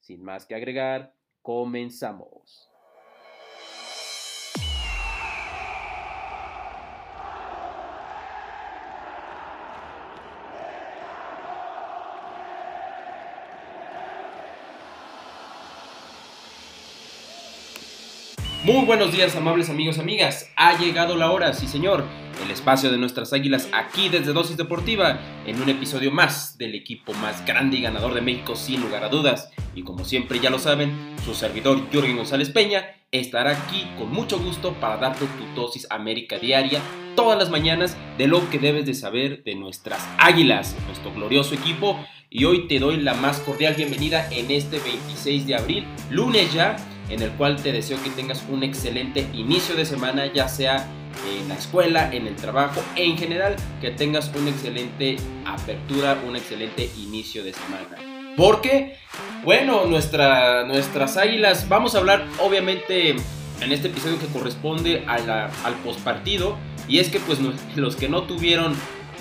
Sin más que agregar, comenzamos. Muy buenos días, amables amigos, amigas. Ha llegado la hora, sí señor. El espacio de nuestras águilas aquí desde Dosis Deportiva, en un episodio más del equipo más grande y ganador de México, sin lugar a dudas. Y como siempre ya lo saben, su servidor Jürgen González Peña estará aquí con mucho gusto para darte tu dosis América diaria todas las mañanas de lo que debes de saber de nuestras águilas, nuestro glorioso equipo. Y hoy te doy la más cordial bienvenida en este 26 de abril, lunes ya en el cual te deseo que tengas un excelente inicio de semana, ya sea en la escuela, en el trabajo, en general, que tengas una excelente apertura, un excelente inicio de semana. Porque, bueno, nuestra, nuestras águilas, vamos a hablar obviamente en este episodio que corresponde al postpartido, y es que pues los que no tuvieron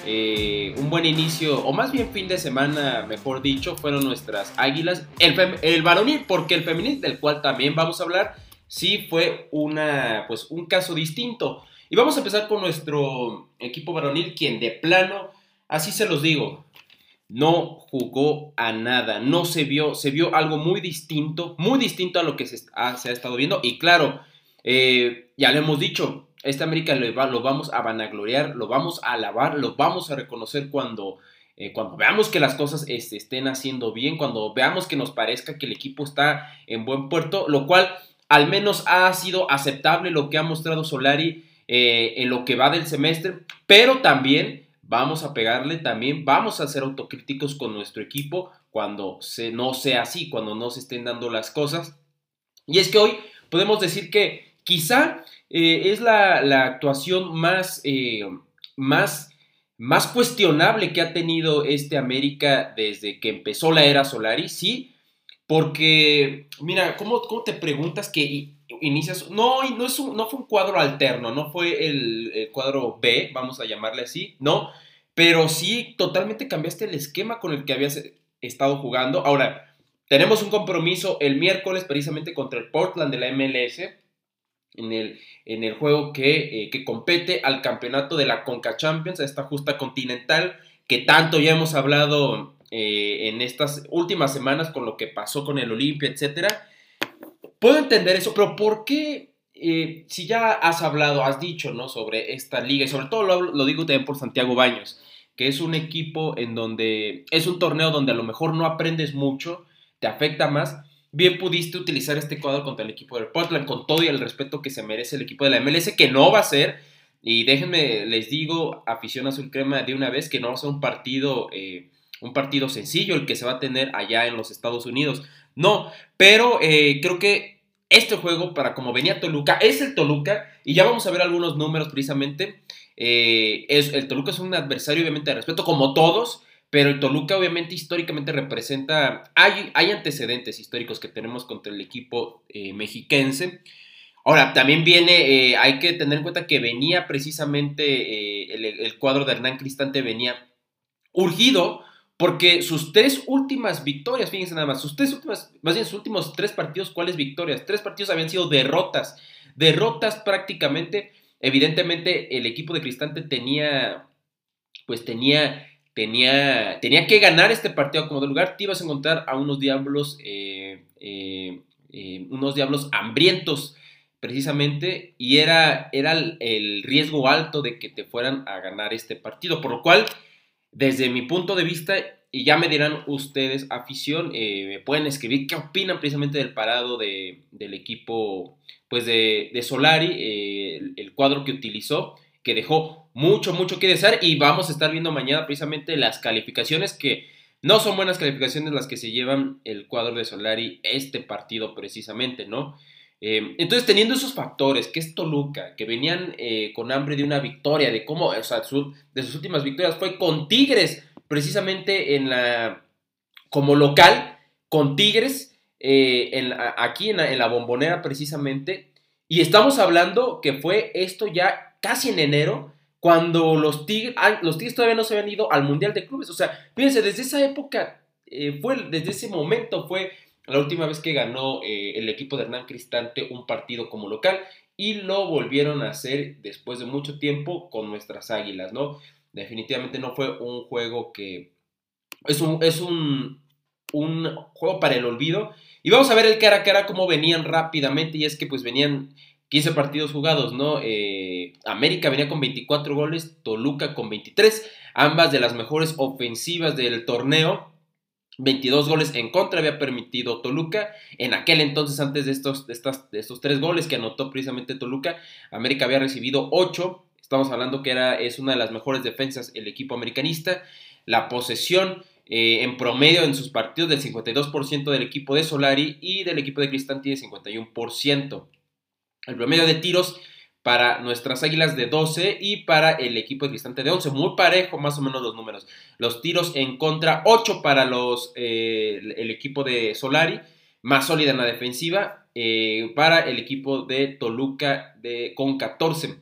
eh, un buen inicio, o más bien fin de semana, mejor dicho, fueron nuestras águilas. El, el varonil, porque el femenil, del cual también vamos a hablar, sí fue una, pues, un caso distinto. Y vamos a empezar con nuestro equipo varonil, quien de plano, así se los digo, no jugó a nada, no se vio, se vio algo muy distinto, muy distinto a lo que se, ha, estado viendo. Y claro, eh, ya le hemos dicho, este América lo, vamos a vanagloriar, lo vamos a alabar, lo vamos a reconocer cuando, eh, cuando veamos que las cosas este, estén haciendo bien, cuando veamos que nos parezca que el equipo está en buen puerto, lo cual al menos ha sido aceptable lo que ha mostrado Solari eh, en lo que va del semestre, pero también vamos a pegarle, también vamos a ser autocríticos con nuestro equipo cuando se, no sea así, cuando no se estén dando las cosas. Y es que hoy podemos decir que quizá eh, es la, actuación más, eh, más, más cuestionable que ha tenido este América desde que empezó la era Solari, sí, porque, mira, ¿cómo, cómo te preguntas que inicias? No, no, es no fue un cuadro alterno, no fue el, cuadro B, vamos a llamarle así, no, pero sí totalmente cambiaste el esquema con el que habías estado jugando. Ahora, tenemos un compromiso el miércoles precisamente contra el Portland de la MLS en el, en el juego que, eh, que, compete al campeonato de la Conca Champions, a esta justa continental, que tanto ya hemos hablado eh, en estas últimas semanas con lo que pasó con el Olimpia, etc. Puedo entender eso, pero ¿por qué? Eh, si ya has hablado, has dicho, ¿no? Sobre esta liga, y sobre todo lo, digo también por Santiago Baños, que es un equipo en donde es un torneo donde a lo mejor no aprendes mucho, te afecta más, bien pudiste utilizar este cuadro contra el equipo del Portland con todo y el respeto que se merece el equipo de la MLS, que no va a ser, y déjenme, les digo, afición azul crema de una vez, que no va a ser un partido, eh, un partido sencillo el que se va a tener allá en los Estados Unidos. No, pero eh, creo que este juego, para como venía Toluca, es el Toluca, y ya vamos a ver algunos números precisamente. Eh, es, el Toluca es un adversario obviamente de respeto, como todos, pero el Toluca obviamente históricamente representa, hay, hay antecedentes históricos que tenemos contra el equipo eh, mexiquense. Ahora, también viene, eh, hay que tener en cuenta que venía precisamente eh, el, cuadro de Hernán Cristante venía urgido porque sus tres últimas victorias, fíjense nada más, sus tres últimas, más bien sus últimos tres partidos, ¿cuáles victorias? Tres partidos habían sido derrotas, derrotas prácticamente, evidentemente el equipo de Cristante tenía, pues tenía tenía, tenía que ganar este partido como de lugar, te ibas a encontrar a unos diablos, eh, eh, eh, unos diablos hambrientos precisamente, y era, era el, riesgo alto de que te fueran a ganar este partido, por lo cual, desde mi punto de vista, y ya me dirán ustedes, afición, me pueden escribir qué opinan precisamente del parado de, del equipo pues de, de Solari, el, el cuadro que utilizó, que dejó mucho, mucho que desear y vamos a estar viendo mañana precisamente las calificaciones que No son buenas calificaciones las que se llevan el cuadro de Solari este partido precisamente, ¿no? Eh, entonces, teniendo esos factores, que es Toluca, que venían eh, con hambre de una victoria, de cómo, o sea, de sus últimas victorias fue con Tigres, precisamente en la, como local, con Tigres, eh, aquí en la, bombonera precisamente, y estamos hablando que fue esto ya casi en enero, cuando los Tigres, Tigres todavía no se habían ido al Mundial de Clubes, o sea, fíjense, desde esa época, fue, desde ese momento fue la última vez que ganó eh, el equipo de Hernán Cristante un partido como local y lo volvieron a hacer después de mucho tiempo con nuestras águilas, ¿no? Definitivamente no fue un juego que... Es un, es un, un juego para el olvido. Y vamos a ver el cara a cara cómo venían rápidamente y es que pues venían 15 partidos jugados, ¿no? Eh, América venía con 24 goles, Toluca con 23, ambas de las mejores ofensivas del torneo. 22 goles en contra había permitido Toluca. En aquel entonces, antes de estos, de, estos tres goles que anotó precisamente Toluca, América había recibido 8. Estamos hablando que era, es una de las mejores defensas el equipo americanista. La posesión eh, en promedio en sus partidos del 52% del equipo de Solari y del equipo de Cristanti de 51%. El promedio de tiros para nuestras águilas de 12 y para el equipo de Cristante de 11. Muy parejo más o menos los números. Los tiros en contra, 8 para los, eh, el equipo de Solari, más sólida en la defensiva, eh, para el equipo de Toluca de, con 14.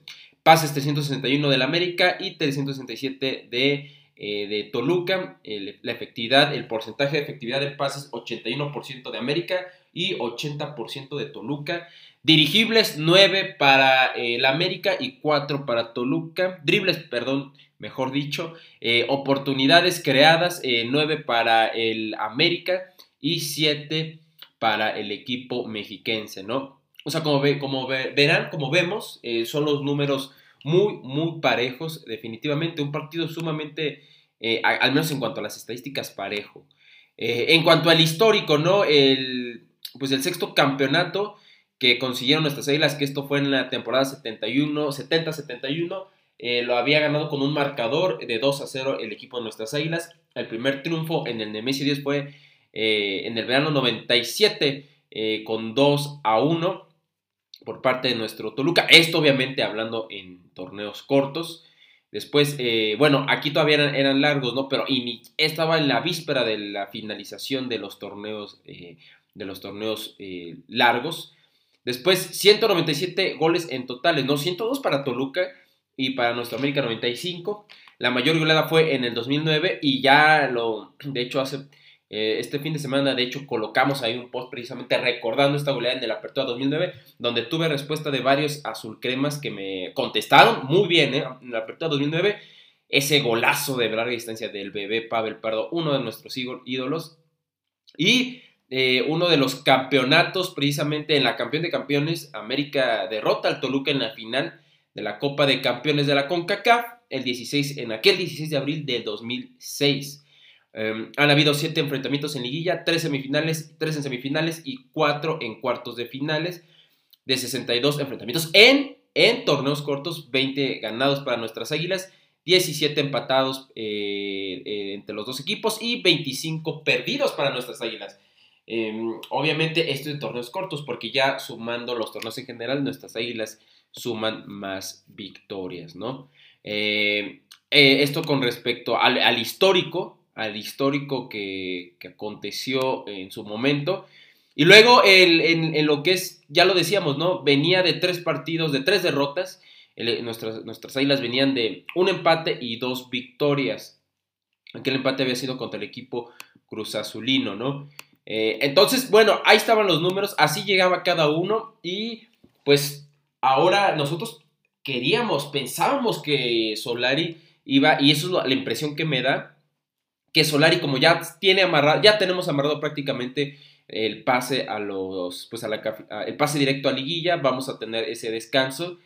Pases 361 del América y 367 de, eh, de Toluca. la efectividad, el porcentaje de efectividad de pases 81% de América y 80% de Toluca. Dirigibles 9 para el América y 4 para Toluca. Dribles, perdón, mejor dicho. Eh, oportunidades creadas 9 eh, para el América y 7 para el equipo mexiquense, ¿no? O sea, como, ve, como verán, como vemos, eh, son los números muy, muy parejos. Definitivamente un partido sumamente, al menos en cuanto a las estadísticas, parejo. en cuanto al histórico, ¿no? El, pues el sexto campeonato que consiguieron nuestras águilas, que esto fue en la temporada 71, 70-71. Eh, lo había ganado con un marcador de 2 a 0 el equipo de nuestras águilas. El primer triunfo en el Nemesio 10 fue eh, en el verano 97 eh, con 2 a 1 por parte de nuestro Toluca. Esto obviamente hablando en torneos cortos. Después, bueno, aquí todavía eran, largos, ¿no? Pero estaba en la víspera de la finalización de los torneos, de los torneos largos. Después, 197 goles en totales, ¿no? 102 para Toluca y para nuestra América 95. La mayor goleada fue en el 2009 y ya lo, de hecho, hace eh, este fin de semana, de hecho, colocamos ahí un post precisamente recordando esta goleada en el Apertura 2009, donde tuve respuesta de varios azulcremas que me contestaron muy bien, ¿eh? En la Apertura 2009, ese golazo de larga distancia del bebé Pavel Pardo, uno de nuestros ídolos. Y eh, uno de los campeonatos, precisamente en la campeón de campeones, América derrota al Toluca en la final de la Copa de Campeones de la CONCACAF, el 16, en aquel 16 de abril del 2006. Em, han habido siete enfrentamientos en liguilla, tres semifinales, tres en semifinales y cuatro en cuartos de finales de 62 enfrentamientos en, en torneos cortos, 20 ganados para nuestras águilas, 17 empatados eh, eh, entre los dos equipos y 25 perdidos para nuestras águilas. Em, obviamente esto de torneos cortos, porque ya sumando los torneos en general, nuestras águilas suman más victorias, ¿no? Em, eh, esto con respecto al, histórico, al histórico que, aconteció en su momento. Y luego en, lo que es, ya lo decíamos, ¿no? Venía de tres partidos, de tres derrotas. nuestras, nuestras águilas venían de un empate y dos victorias. Aquel empate había sido contra el equipo Cruz Azulino, ¿no? Eh, entonces, bueno, ahí estaban los números, así llegaba cada uno y pues ahora nosotros queríamos, pensábamos que Solari iba, y eso es la impresión que me da, que Solari como ya tiene amarrado, ya tenemos amarrado prácticamente el pase a los, pues a la, el pase directo a liguilla, vamos a tener ese descanso.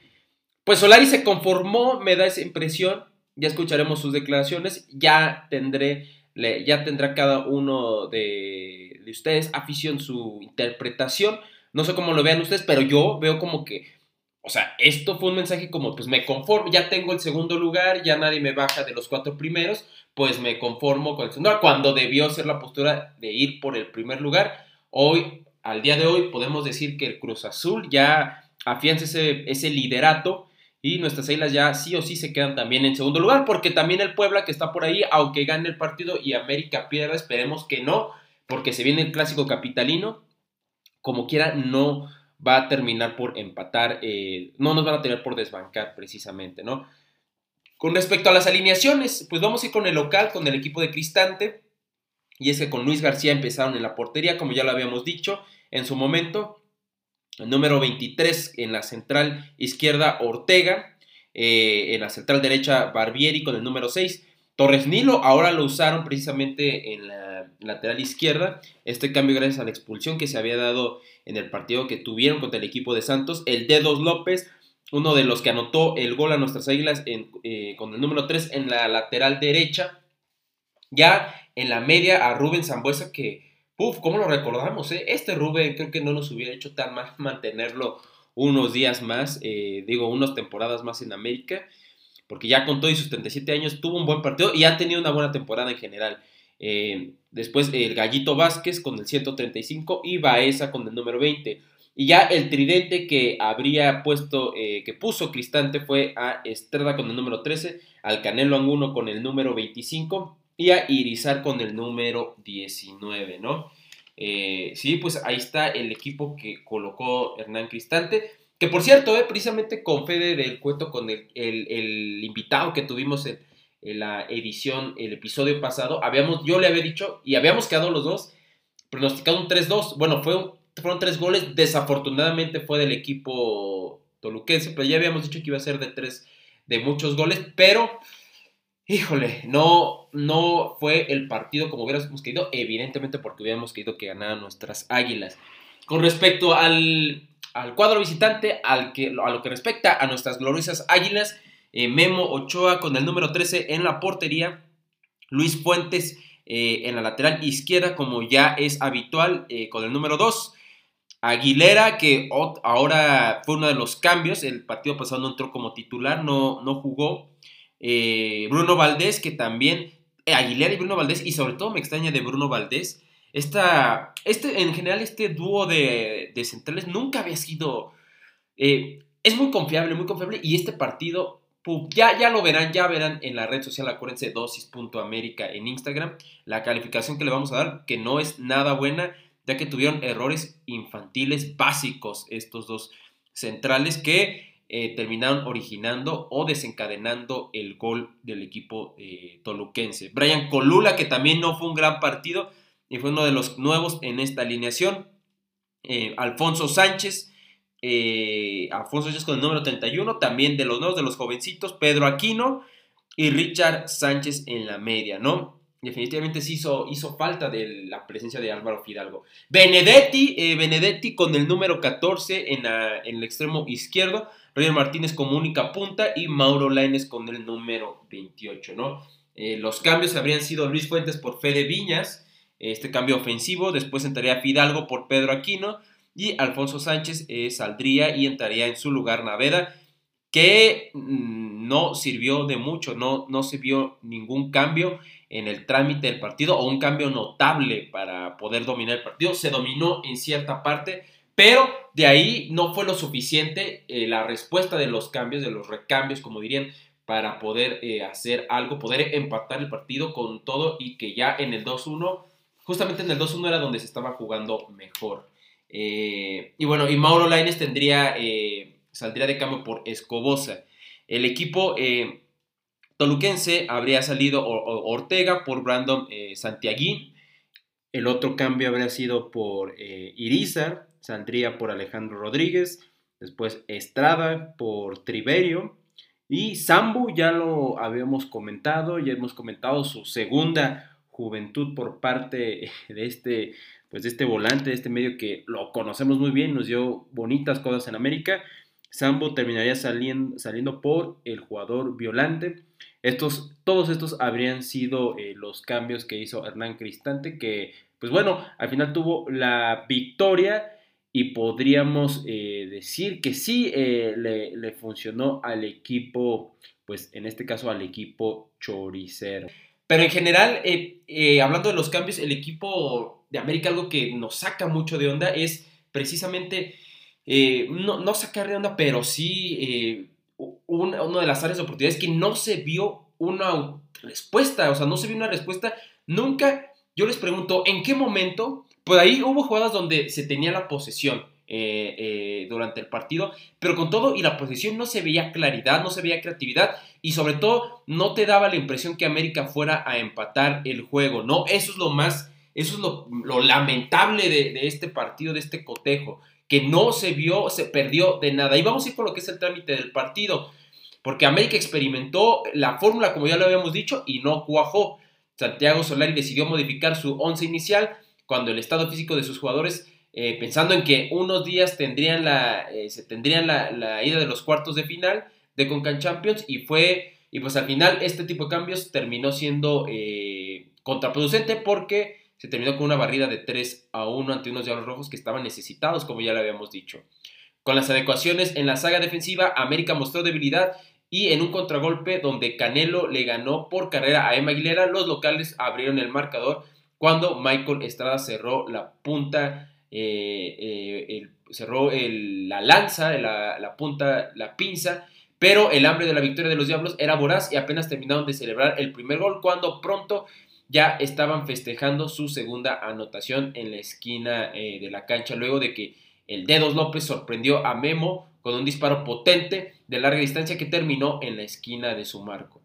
Pues Solari se conformó, me da esa impresión, ya escucharemos sus declaraciones, ya tendré, ya tendrá cada uno de ustedes, afición, su interpretación. No sé cómo lo vean ustedes, pero yo veo como que o sea, esto fue un mensaje como, pues me conformo, ya tengo el segundo lugar, ya nadie me baja de los cuatro primeros, pues me conformo con el segundo cuando debió ser la postura de ir por el primer lugar. Hoy, al día de hoy, podemos decir que el Cruz Azul ya afianza ese, ese liderato y nuestras islas ya sí o sí se quedan también en segundo lugar, porque también el Puebla que está por ahí, aunque gane el partido y América pierda, esperemos que no, porque se viene el clásico capitalino, como quiera, no va a terminar por empatar, eh, no nos van a tener por desbancar precisamente, ¿no? Con respecto a las alineaciones, pues vamos a ir con el local, con el equipo de Cristante, y es que con Luis García empezaron en la portería, como ya lo habíamos dicho en su momento, el número 23 en la central izquierda Ortega, eh, en la central derecha Barbieri con el número 6, Torres Nilo ahora lo usaron precisamente en la lateral izquierda. Este cambio gracias a la expulsión que se había dado en el partido que tuvieron contra el equipo de Santos. El Dedos López, uno de los que anotó el gol a nuestras águilas eh, con el número 3 en la lateral derecha. Ya en la media a Rubén Zambuesa que, uff, ¿cómo lo recordamos? Eh? Este Rubén creo que no nos hubiera hecho tan mal mantenerlo unos días más, eh, digo, unas temporadas más en América porque ya con todo y sus 37 años tuvo un buen partido y ha tenido una buena temporada en general. Eh, después el Gallito Vázquez con el 135 y Baeza con el número 20. Y ya el tridente que habría puesto, que puso Cristante fue a Estrada con el número 13, al Canelo Anguno con el número 25 y a Irizar con el número 19, ¿no? Eh, sí, pues ahí está el equipo que colocó Hernán Cristante. Que por cierto, eh, precisamente con Fede del Cuento, con el, invitado que tuvimos en, la edición, el episodio pasado, habíamos, yo le había dicho, y habíamos quedado los dos, pronosticado un 3-2. Bueno, fue, fueron tres goles, desafortunadamente fue del equipo toluquense, pero ya habíamos dicho que iba a ser de tres, de muchos goles, pero, híjole, no, no fue el partido como hubiéramos querido, evidentemente porque hubiéramos querido que ganaran nuestras águilas. Con respecto al, al cuadro visitante, al que, a lo que respecta a nuestras gloriosas águilas, eh, Memo Ochoa con el número 13 en la portería, Luis Fuentes eh, en la lateral izquierda, como ya es habitual, eh, con el número 2. Aguilera, que ahora fue uno de los cambios, el partido pasado no entró como titular, no, no jugó. Bruno Valdés, que también, Aguilera y Bruno Valdés, y sobre todo me extraña de Bruno Valdés, esta, este, en general, este dúo de, centrales nunca había sido. Eh, es muy confiable, muy confiable. Y este partido, ya, ya lo verán, ya verán en la red social, acuérdense, dosis.américa en Instagram, la calificación que le vamos a dar, que no es nada buena, ya que tuvieron errores infantiles básicos estos dos centrales que eh, terminaron originando o desencadenando el gol del equipo eh, toluquense. Brian Colula, que también no fue un gran partido, y fue uno de los nuevos en esta alineación. Eh, Alfonso Sánchez, Alfonso Sánchez con el número 31, también de los nuevos, de los jovencitos, Pedro Aquino y Richard Sánchez en la media, ¿no? Definitivamente sí hizo, falta de la presencia de Álvaro Fidalgo. Benedetti, Benedetti con el número 14 en, en el extremo izquierdo, Roger Martínez como única punta y Mauro Laines con el número 28, ¿no? los cambios habrían sido Luis Fuentes por Fede Viñas, este cambio ofensivo. Después entraría Fidalgo por Pedro Aquino y Alfonso Sánchez eh, saldría y entraría en su lugar Naveda, que mm, no sirvió de mucho, no, no se vio ningún cambio en el trámite del partido o un cambio notable para poder dominar el partido. Se dominó en cierta parte, pero de ahí no fue lo suficiente eh, la respuesta de los cambios, de los recambios, como dirían, para poder eh, hacer algo, poder empatar el partido con todo y que ya en el 2-1 justamente en el 2-1 era donde se estaba jugando mejor. Eh, y bueno, y Mauro Laines tendría, saldría de cambio por Escobosa. El equipo toluquense habría salido Ortega por Brandon Santiaguín. El otro cambio habría sido por Irizar, saldría por Alejandro Rodríguez. Después Estrada por Triverio. Y Sambu ya lo habíamos comentado, ya hemos comentado su segunda juventud por parte de este, pues de este volante, de este medio que lo conocemos muy bien, nos dio bonitas cosas en América. Sambo terminaría saliendo, saliendo por el jugador Violante. Estos, todos estos habrían sido eh, los cambios que hizo Hernán Cristante, que, pues bueno, al final tuvo la victoria y podríamos eh, decir que sí eh, le, funcionó al equipo, pues en este caso al equipo choricero. Pero en general, eh, hablando de los cambios, el equipo de América, algo que nos saca mucho de onda es precisamente, no, no, sacar de onda, pero sí una, una de las áreas de oportunidades que no se vio una respuesta, o sea, no se vio una respuesta nunca. Yo les pregunto, ¿en qué momento pues ahí hubo jugadas donde se tenía la posesión eh, eh, durante el partido, pero con todo y la posesión no se veía claridad, no se veía creatividad y sobre todo no te daba la impresión que América fuera a empatar el juego, ¿no? Eso es lo más, eso es lo, lamentable de, de, este partido, de este cotejo, que no se vio, se perdió de nada. Y vamos a ir con lo que es el trámite del partido, porque América experimentó la fórmula, como ya lo habíamos dicho, y no cuajó. Santiago Solari decidió modificar su once inicial, cuando el estado físico de sus jugadores, eh, pensando en que unos días tendrían la, eh, se tendrían la, ida de los cuartos de final de Concan Champions y fue, y pues al final este tipo de cambios terminó siendo eh, contraproducente porque se terminó con una barrida de 3 a 1 ante unos Diablos Rojos que estaban necesitados, como ya lo habíamos dicho. Con las adecuaciones en la saga defensiva, América mostró debilidad y en un contragolpe donde Canelo le ganó por carrera a Emma Aguilera, los locales abrieron el marcador cuando Michael Estrada cerró la punta, eh, eh, cerró la lanza, la, punta, la pinza, pero el hambre de la victoria de los Diablos era voraz y apenas terminaron de celebrar el primer gol cuando pronto ya estaban festejando su segunda anotación en la esquina eh, de la cancha luego de que el Dedos López sorprendió a Memo con un disparo potente de larga distancia que terminó en la esquina de su marco.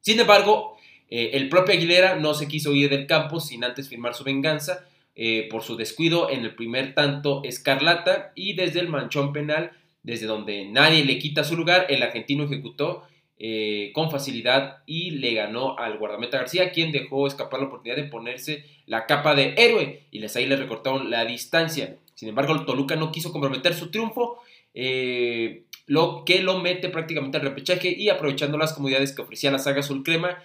Sin embargo, eh, el propio Aguilera no se quiso ir del campo sin antes firmar su venganza eh, por su descuido en el primer tanto escarlata y desde el manchón penal, desde donde nadie le quita su lugar, el argentino ejecutó eh, con facilidad y le ganó al guardameta García, quien dejó escapar la oportunidad de ponerse la capa de héroe y les ahí le recortaron la distancia. Sin embargo, el Toluca no quiso comprometer su triunfo, lo que lo mete prácticamente al repechaje y aprovechando las comodidades que ofrecía la saga azul crema,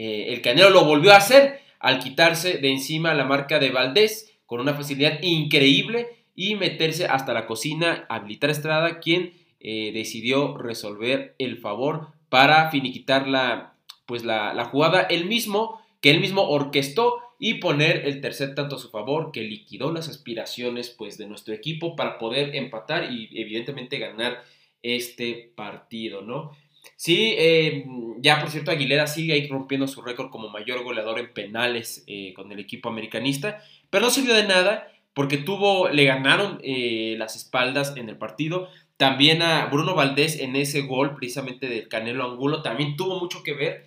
eh, el Canelo lo volvió a hacer al quitarse de encima la marca de Valdés con una facilidad increíble y meterse hasta la cocina, habilitar Estrada, quien eh, decidió resolver el favor para finiquitar la, pues la, jugada él mismo, que él mismo orquestó y poner el tercer tanto a su favor, que liquidó las aspiraciones pues, de nuestro equipo para poder empatar y evidentemente ganar este partido, ¿no? Sí, eh, ya por cierto, Aguilera sigue ahí rompiendo su récord como mayor goleador en penales eh, con el equipo americanista, pero no sirvió de nada porque tuvo, le ganaron eh, las espaldas en el partido. También a Bruno Valdés en ese gol, precisamente del Canelo Angulo, también tuvo mucho que ver.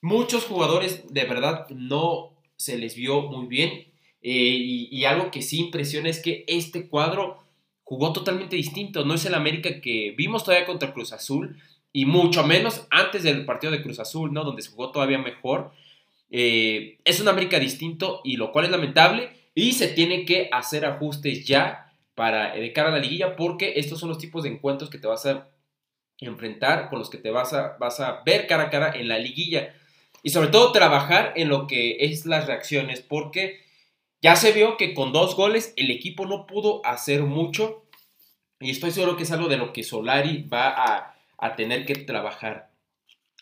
Muchos jugadores de verdad no se les vio muy bien. y, y algo que sí impresiona es que este cuadro jugó totalmente distinto. No es el América que vimos todavía contra Cruz Azul y mucho menos antes del partido de Cruz Azul, ¿no? Donde se jugó todavía mejor. Eh, es un América distinto y lo cual es lamentable y se tiene que hacer ajustes ya para de cara a la liguilla porque estos son los tipos de encuentros que te vas a enfrentar, con los que te vas a, vas a ver cara a cara en la liguilla y sobre todo trabajar en lo que es las reacciones porque ya se vio que con dos goles el equipo no pudo hacer mucho y estoy seguro que es algo de lo que Solari va a a tener que trabajar.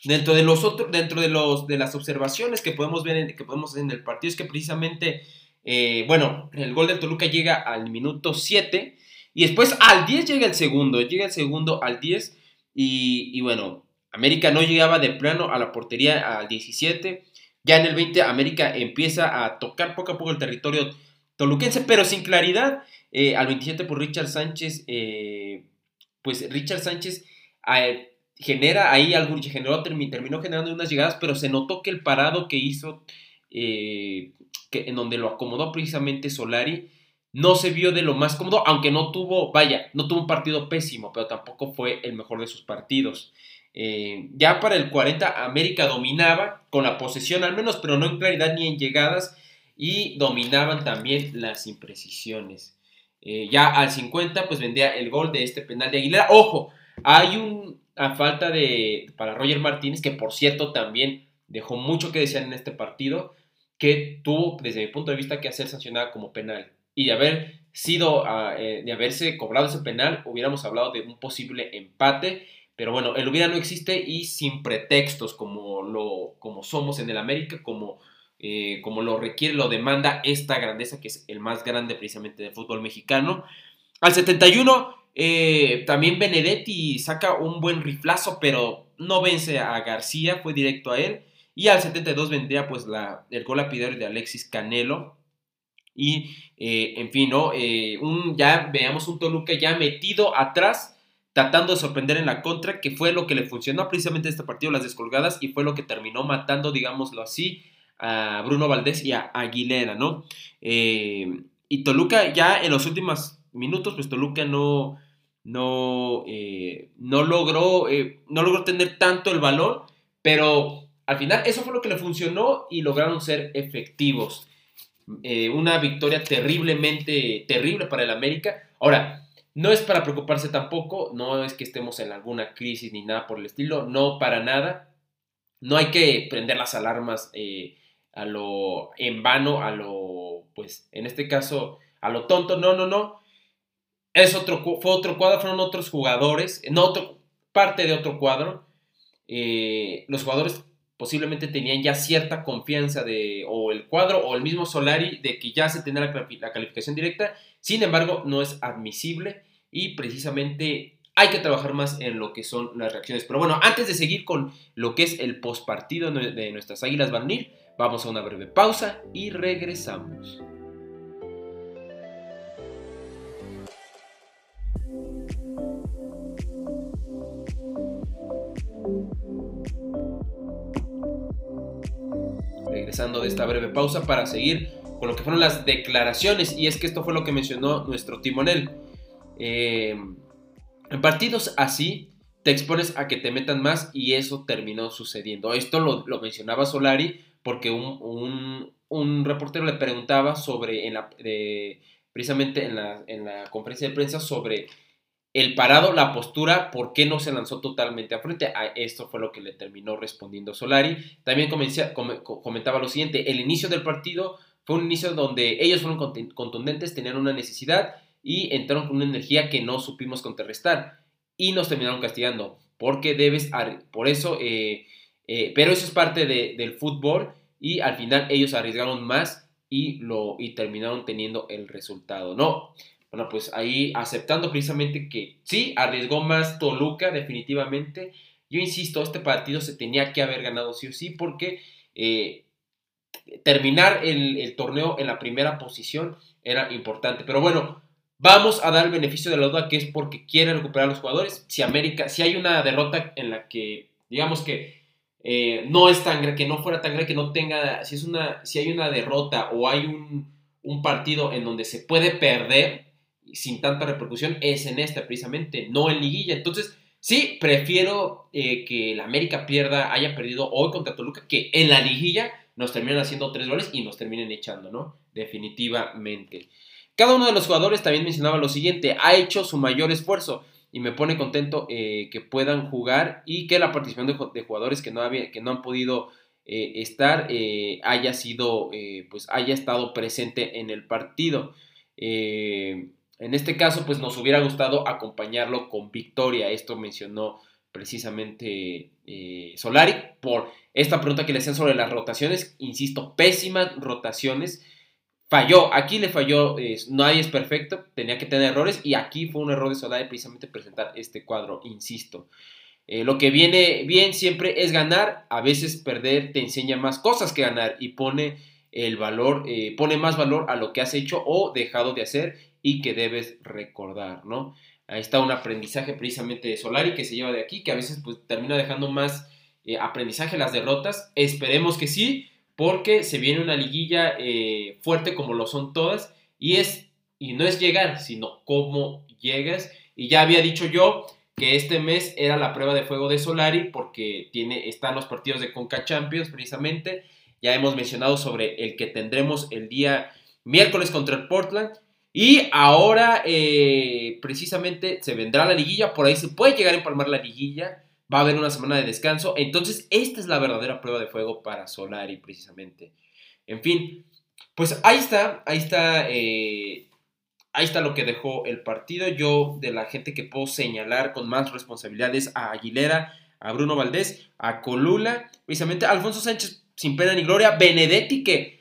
Dentro de los otros, dentro de los de las observaciones que podemos ver en, que podemos en el partido es que precisamente, eh, bueno, el gol de Toluca llega al minuto 7 y después al 10 llega el segundo, llega el segundo al 10 y, y bueno, América no llegaba de plano a la portería al 17. Ya en el 20 América empieza a tocar poco a poco el territorio toluquense, pero sin claridad. Eh, al 27 por Richard Sánchez, eh, pues Richard Sánchez genera ahí algún, generó, terminó generando unas llegadas, pero se notó que el parado que hizo, eh, que, en donde lo acomodó precisamente Solari, no se vio de lo más cómodo, aunque no tuvo, vaya, no tuvo un partido pésimo, pero tampoco fue el mejor de sus partidos. Eh, ya para el 40 América dominaba con la posesión al menos, pero no en claridad ni en llegadas y dominaban también las imprecisiones. Eh, ya al 50 pues vendía el gol de este penal de Aguilera. Ojo, hay una falta de para Roger Martínez, que por cierto también dejó mucho que desear en este partido, que tuvo desde mi punto de vista que hacer sancionada como penal. Y de haber sido, ah, eh, de haberse cobrado ese penal, hubiéramos hablado de un posible empate. Pero bueno, el hubiera no existe y sin pretextos como, lo, como somos en el América, como, eh, como lo requiere, lo demanda esta grandeza que es el más grande precisamente del fútbol mexicano. Al 71 eh, también Benedetti saca un buen riflazo, pero no vence a García, fue directo a él. Y al 72 vendría pues la, el gol lapidero de Alexis Canelo. Y eh, en fin, ¿no? un, ya veamos un Toluca ya metido atrás tratando de sorprender en la contra, que fue lo que le funcionó precisamente este partido, las descolgadas, y fue lo que terminó matando, digámoslo así, a Bruno Valdés y a Aguilera, ¿no? Eh, y Toluca ya en los últimos minutos, pues Toluca no, no, eh, no, logró, eh, no logró tener tanto el valor, pero al final eso fue lo que le funcionó y lograron ser efectivos. una victoria terriblemente terrible para el América. Ahora, no es para preocuparse tampoco, no es que estemos en alguna crisis ni nada por el estilo, no para nada. No hay que prender las alarmas eh, a lo en vano, a lo, pues, en este caso, a lo tonto. No, no, no. Es otro, fue otro cuadro, fueron otros jugadores, no otro, parte de otro cuadro. Eh, los jugadores posiblemente tenían ya cierta confianza de, o el cuadro, o el mismo Solari, de que ya se tendrá la calificación directa. Sin embargo, no es admisible y precisamente hay que trabajar más en lo que son las reacciones. Pero bueno, antes de seguir con lo que es el postpartido de nuestras Águilas Barnil, vamos a una breve pausa y regresamos. Regresando de esta breve pausa para seguir con lo que fueron las declaraciones y es que esto fue lo que mencionó nuestro timonel. Eh, en partidos así, te expones a que te metan más y eso terminó sucediendo. Esto lo, mencionaba Solari porque un, reportero le preguntaba sobre, en la, precisamente en la, en la, conferencia de prensa, sobre el parado, la postura, por qué no se lanzó totalmente a frente. A esto fue lo que le terminó respondiendo Solari. También comentaba lo siguiente, el inicio del partido fue un inicio donde ellos fueron contundentes, tenían una necesidad y entraron con una energía que no supimos contrarrestar y nos terminaron castigando. Porque debes, por eso, eh, eh, pero eso es parte del fútbol y al final ellos arriesgaron más y, lo, y terminaron teniendo el resultado, ¿no? Bueno, pues ahí aceptando precisamente que sí, arriesgó más Toluca definitivamente. Yo insisto, este partido se tenía que haber ganado sí o sí porque eh, terminar el, torneo en la primera posición era importante. Pero bueno, Vamos a dar el beneficio de la duda que es porque quiere recuperar a los jugadores. Si América, si hay una derrota en la que, digamos que eh, no es tan que no fuera tan grande, que no tenga, si es una, si hay una derrota o hay un, partido en donde se puede perder sin tanta repercusión, es en esta precisamente, no en liguilla. Entonces, sí, prefiero eh, que la América pierda, haya perdido hoy contra Toluca, que en la liguilla nos terminen haciendo tres goles y nos terminen echando, ¿no? Definitivamente. Cada uno de los jugadores también mencionaba lo siguiente, ha hecho su mayor esfuerzo y me pone contento eh, que puedan jugar y que la participación de, jugadores que no, había, que no han podido eh, estar eh, haya sido, pues haya estado presente en el partido. En este caso, pues nos hubiera gustado acompañarlo con victoria. Esto mencionó precisamente Solari por esta pregunta que le hacían sobre las rotaciones. Insisto, pésimas rotaciones falló, aquí le falló, nadie es perfecto, tenía que tener errores y aquí fue un error de Solari precisamente presentar este cuadro, insisto. Eh, lo que viene bien siempre es ganar, a veces perder te enseña más cosas que ganar y pone el valor, eh, pone más valor a lo que has hecho o dejado de hacer y que debes recordar, ¿no? Ahí está un aprendizaje precisamente de Solari que se lleva de aquí, que a veces pues termina dejando más eh, aprendizaje las derrotas, esperemos que sí, porque se viene una liguilla eh, fuerte como lo son todas y es y no es llegar, sino cómo llegas. Y ya había dicho yo que este mes era la prueba de fuego de Solari porque tiene, están los partidos de Conca Champions precisamente. Ya hemos mencionado sobre el que tendremos el día miércoles contra el Portland. Y ahora eh, precisamente se vendrá la liguilla, por ahí se puede llegar a empalmar la liguilla va a haber una semana de descanso. Entonces, esta es la verdadera prueba de fuego para Solari, precisamente. En fin, pues ahí está, ahí está. Eh, ahí está lo que dejó el partido. Yo, de la gente que puedo señalar con más responsabilidades, a Aguilera, a Bruno Valdés, a Colula, precisamente a Alfonso Sánchez sin pena ni gloria, Benedetti que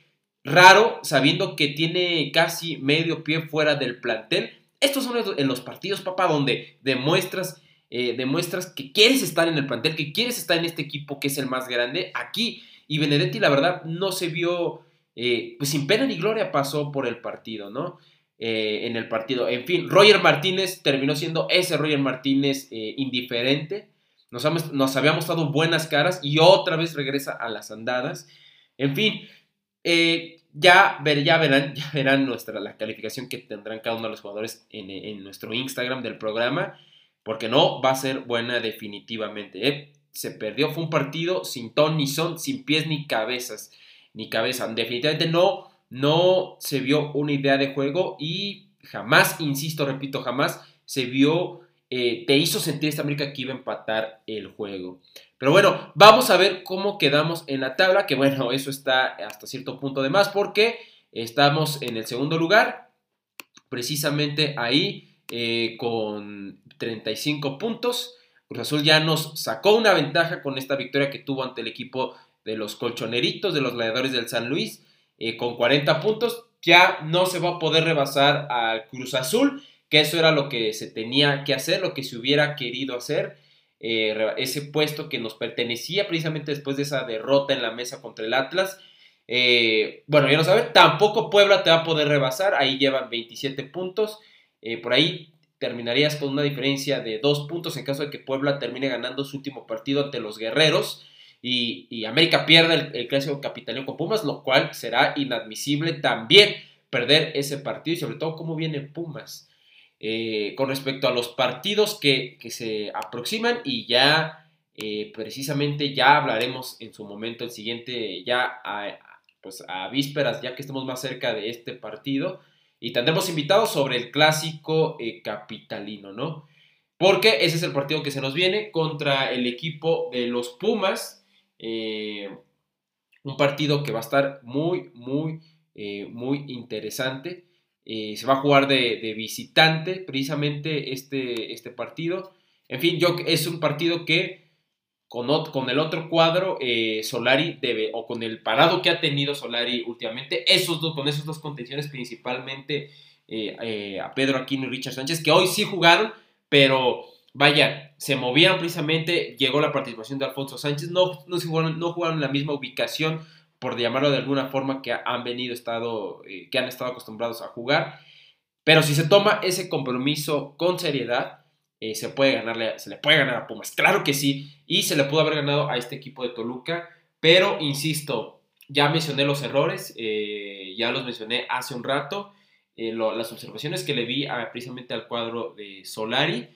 raro, sabiendo que tiene casi medio pie fuera del plantel. Estos son en los partidos, papá, donde demuestras, eh, demuestras que quieres estar en el plantel, que quieres estar en este equipo que es el más grande. Aquí, y Benedetti, la verdad, no se vio, eh, pues sin pena ni gloria pasó por el partido, ¿no? Eh, en el partido. En fin, Roger Martínez terminó siendo ese Roger Martínez indiferente. Nos, nos había mostrado buenas caras y otra vez regresa a las andadas. En fin, eh, ya, ver, ya, verán, ya verán nuestra, la calificación que tendrán cada uno de los jugadores en, nuestro Instagram del programa, porque no va a ser buena definitivamente. ¿eh? Se perdió, fue un partido sin ton ni son, sin pies ni cabezas, ni cabeza. Definitivamente no, no se vio una idea de juego y jamás, insisto, repito, jamás se vio, eh, te hizo sentir esta América que iba a empatar el juego. Pero bueno, vamos a ver cómo quedamos en la tabla, que bueno, eso está hasta cierto punto de más porque estamos en el segundo lugar, precisamente ahí eh, con 35 puntos. Cruz Azul ya nos sacó una ventaja con esta victoria que tuvo ante el equipo de los colchoneritos, de los gladiadores del San Luis, eh, con 40 puntos. Ya no se va a poder rebasar al Cruz Azul, que eso era lo que se tenía que hacer, lo que se hubiera querido hacer. Eh, ese puesto que nos pertenecía precisamente después de esa derrota en la mesa contra el Atlas. Eh, bueno, ya no saben, tampoco Puebla te va a poder rebasar, ahí llevan 27 puntos, eh, por ahí terminarías con una diferencia de 2 puntos en caso de que Puebla termine ganando su último partido ante los Guerreros y, América pierda el, clásico capitalino con Pumas, lo cual será inadmisible también perder ese partido y sobre todo cómo viene Pumas. Eh, con respecto a los partidos que, se aproximan y ya eh, precisamente ya hablaremos en su momento el siguiente, ya a, pues a vísperas, ya que estamos más cerca de este partido y tendremos invitados sobre el clásico eh, capitalino, ¿no? Porque ese es el partido que se nos viene contra el equipo de los Pumas. un partido que va a estar muy, muy, muy interesante. Eh, se va a jugar de, visitante precisamente este, este partido. En fin, yo, es un partido que con, el otro cuadro eh, Solari debe, o con el parado que ha tenido Solari últimamente, esos dos, con esas dos contenciones principalmente eh, a Pedro Aquino y Richard Sánchez, que hoy sí jugaron, pero vaya, se movían precisamente, llegó la participación de Alfonso Sánchez, no, no, jugaron, no jugaron en la misma ubicación por llamarlo de alguna forma, que han venido estado, eh, que han estado acostumbrados a jugar. Pero si se toma ese compromiso con seriedad, eh, se, puede ganarle, se le puede ganar a Pumas. Claro que sí. Y se le pudo haber ganado a este equipo de Toluca. Pero, insisto, ya mencioné los errores, eh, ya los mencioné hace un rato. las observaciones que le vi precisamente al cuadro de Solari.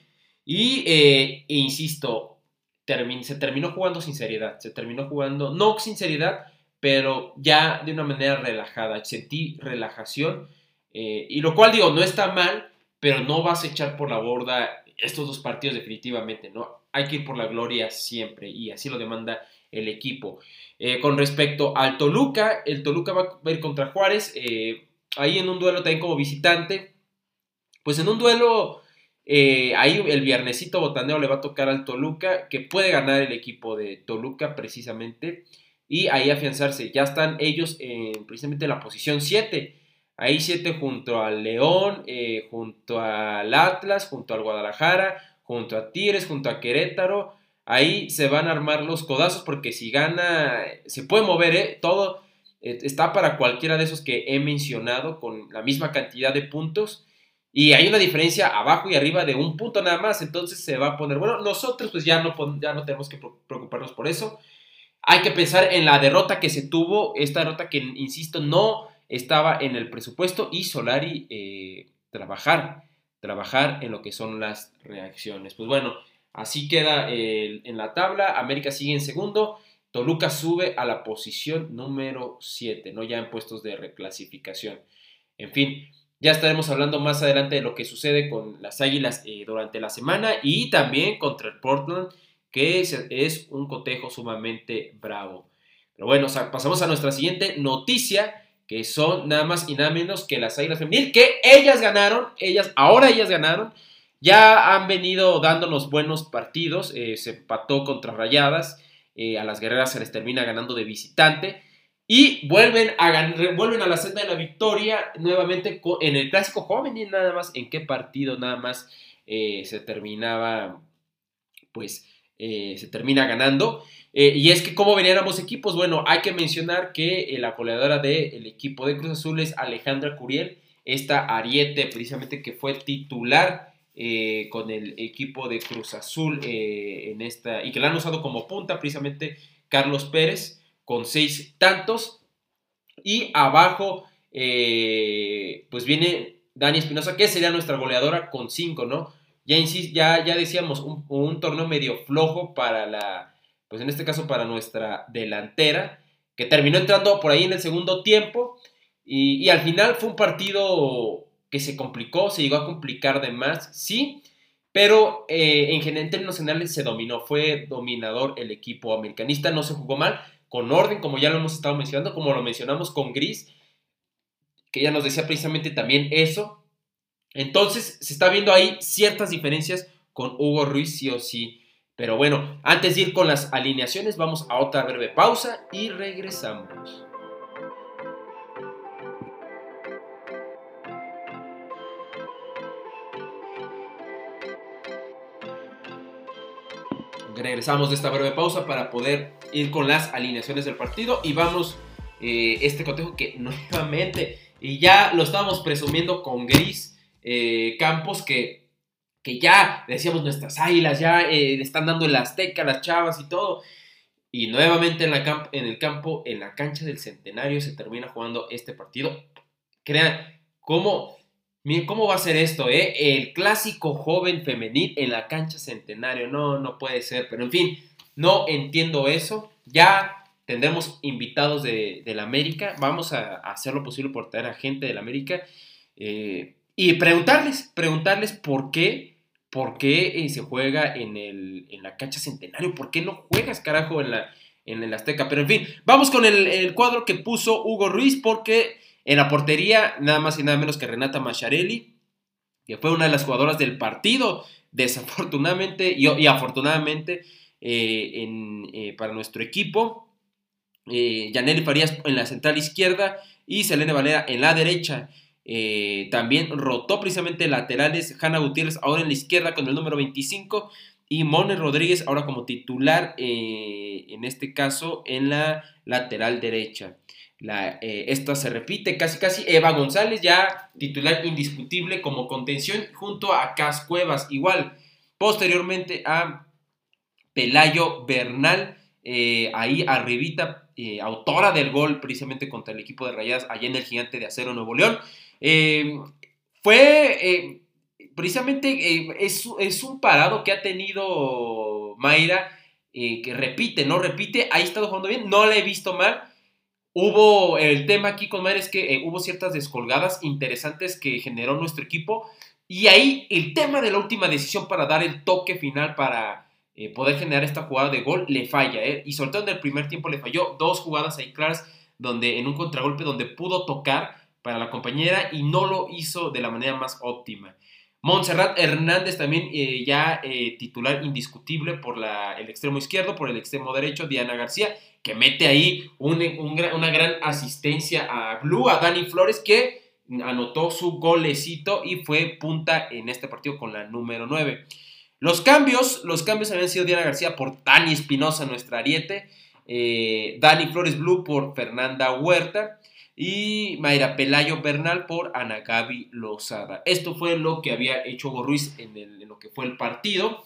Y, e insisto, se terminó jugando sin seriedad. Se terminó jugando, no sin seriedad, pero ya de una manera relajada. Sentí relajación, eh, y lo cual digo, no está mal, pero no vas a echar por la borda estos dos partidos definitivamente, ¿no? Hay que ir por la gloria siempre, y así lo demanda el equipo. Eh, con respecto al Toluca, el Toluca va a ir contra Juárez, eh, ahí en un duelo también como visitante, pues en un duelo... ahí el viernesito botaneo le va a tocar al Toluca, que puede ganar el equipo de Toluca precisamente y ahí afianzarse. Ya están ellos en precisamente en la posición 7. Ahí 7 junto al León, eh, junto al Atlas, junto al Guadalajara, junto a Tigres, junto a Querétaro. Ahí se van a armar los codazos porque si gana, se puede mover, ¿eh? Todo eh, está para cualquiera de esos que he mencionado con la misma cantidad de puntos. Y hay una diferencia abajo y arriba de un punto nada más. Entonces se va a poner, bueno, nosotros pues ya no, ya no tenemos que preocuparnos por eso. Hay que pensar en la derrota que se tuvo, esta derrota que, insisto, no estaba en el presupuesto y Solari eh, trabajar, trabajar en lo que son las reacciones. Pues bueno, así queda en la tabla, América sigue en segundo, Toluca sube a la posición número 7, ¿no? ya en puestos de reclasificación. En fin, ya estaremos hablando más adelante de lo que sucede con las Águilas eh, durante la semana y también contra el Portland que es, un cotejo sumamente bravo. Pero bueno, pasamos a nuestra siguiente noticia, que son nada más y nada menos que las Águilas Femenil, que ellas ganaron, ellas, ahora ellas ganaron, ya han venido dándonos buenos partidos, eh, se empató contra Rayadas, eh, a las guerreras se les termina ganando de visitante, y vuelven a, vuelven a la senda de la victoria nuevamente en el clásico joven, y nada más en qué partido nada más eh, se terminaba, pues se termina ganando. Eh, y es que, ¿cómo venían ambos equipos? Bueno, hay que mencionar que la goleadora del equipo de Cruz Azul es Alejandra Curiel, esta Ariete, precisamente que fue titular eh, con el equipo de Cruz Azul eh, en esta, y que la han usado como punta, precisamente Carlos Pérez, con seis tantos. Y abajo, pues viene Dani Espinosa, que sería nuestra goleadora con cinco, ¿no? Ya, ya, ya decíamos, un torneo medio flojo para la pues en este caso para nuestra delantera, que terminó entrando por ahí en el segundo tiempo y, al final fue un partido que se complicó, se llegó a complicar de más, sí, pero eh, en, general, en términos generales se dominó, fue dominador el equipo americanista, no se jugó mal, con orden, como ya lo hemos estado mencionando, como lo mencionamos con Gris, que ya nos decía precisamente también eso. Entonces se está viendo ahí ciertas diferencias con Hugo Ruiz, sí o sí. Pero bueno, antes de ir con las alineaciones, vamos a otra breve pausa y regresamos. Regresamos de esta breve pausa para poder ir con las alineaciones del partido y vamos eh, este cotejo que nuevamente, y ya lo estábamos presumiendo con Gris eh, Campos, que que ya decíamos nuestras águilas, ya eh, le están dando el Azteca, las chavas y todo. Y nuevamente en, la en el campo, en la cancha del centenario, se termina jugando este partido. Crean, ¿cómo, miren, ¿cómo va a ser esto? Eh? El clásico joven femenil en la cancha centenario. No, no puede ser. Pero en fin, no entiendo eso. Ya tendremos invitados de, la América. Vamos a, hacer lo posible por traer a gente de la América. Y preguntarles, preguntarles por qué, por qué eh, se juega en, el, en la cancha centenario, por qué no juegas, carajo, en la, en el Azteca. Pero en fin, vamos con el, cuadro que puso Hugo Ruiz, porque en la portería, nada más y nada menos que Renata Macharelli, que fue una de las jugadoras del partido, desafortunadamente y, afortunadamente eh, eh, para nuestro equipo. Eh, Yaneli Farías en la central izquierda y Selene Valera en la derecha. Eh, también rotó precisamente laterales Hanna Gutiérrez ahora en la izquierda con el número 25 y Mone Rodríguez ahora como titular eh, en este caso en la lateral derecha. La, eh, esta se repite casi casi. Eva González ya titular indiscutible como contención junto a Cas Cuevas. Igual posteriormente a Pelayo Bernal ahí arribita autora del gol precisamente contra el equipo de Rayadas allá en el Gigante de Acero Nuevo León eh, fue eh, precisamente, eh, es, un parado que ha tenido Mayra, que repite, no repite, ha estado jugando bien, no la he visto mal. Hubo, el tema aquí con Mayra es que hubo ciertas descolgadas interesantes que generó nuestro equipo. Y ahí el tema de la última decisión para dar el toque final para poder generar esta jugada de gol le falla. Y sobre todo en el primer tiempo le falló dos jugadas ahí claras donde en un contragolpe donde pudo tocar para la compañera y no lo hizo de la manera más óptima. Montserrat Hernández también eh, ya eh, titular indiscutible por la, el extremo izquierdo, por el extremo derecho, Diana García, que mete ahí una gran asistencia a Blue, a Dani Flores, que anotó su golecito y fue punta en este partido con la número 9. Los cambios, los cambios habían sido Diana García por Dani Espinosa, nuestra ariete, eh, Dani Flores Blue por Fernanda Huerta, y Mayra Pelayo Bernal por Ana Gaby Lozada. Esto fue lo que había hecho Hugo Ruiz en, lo que fue el partido.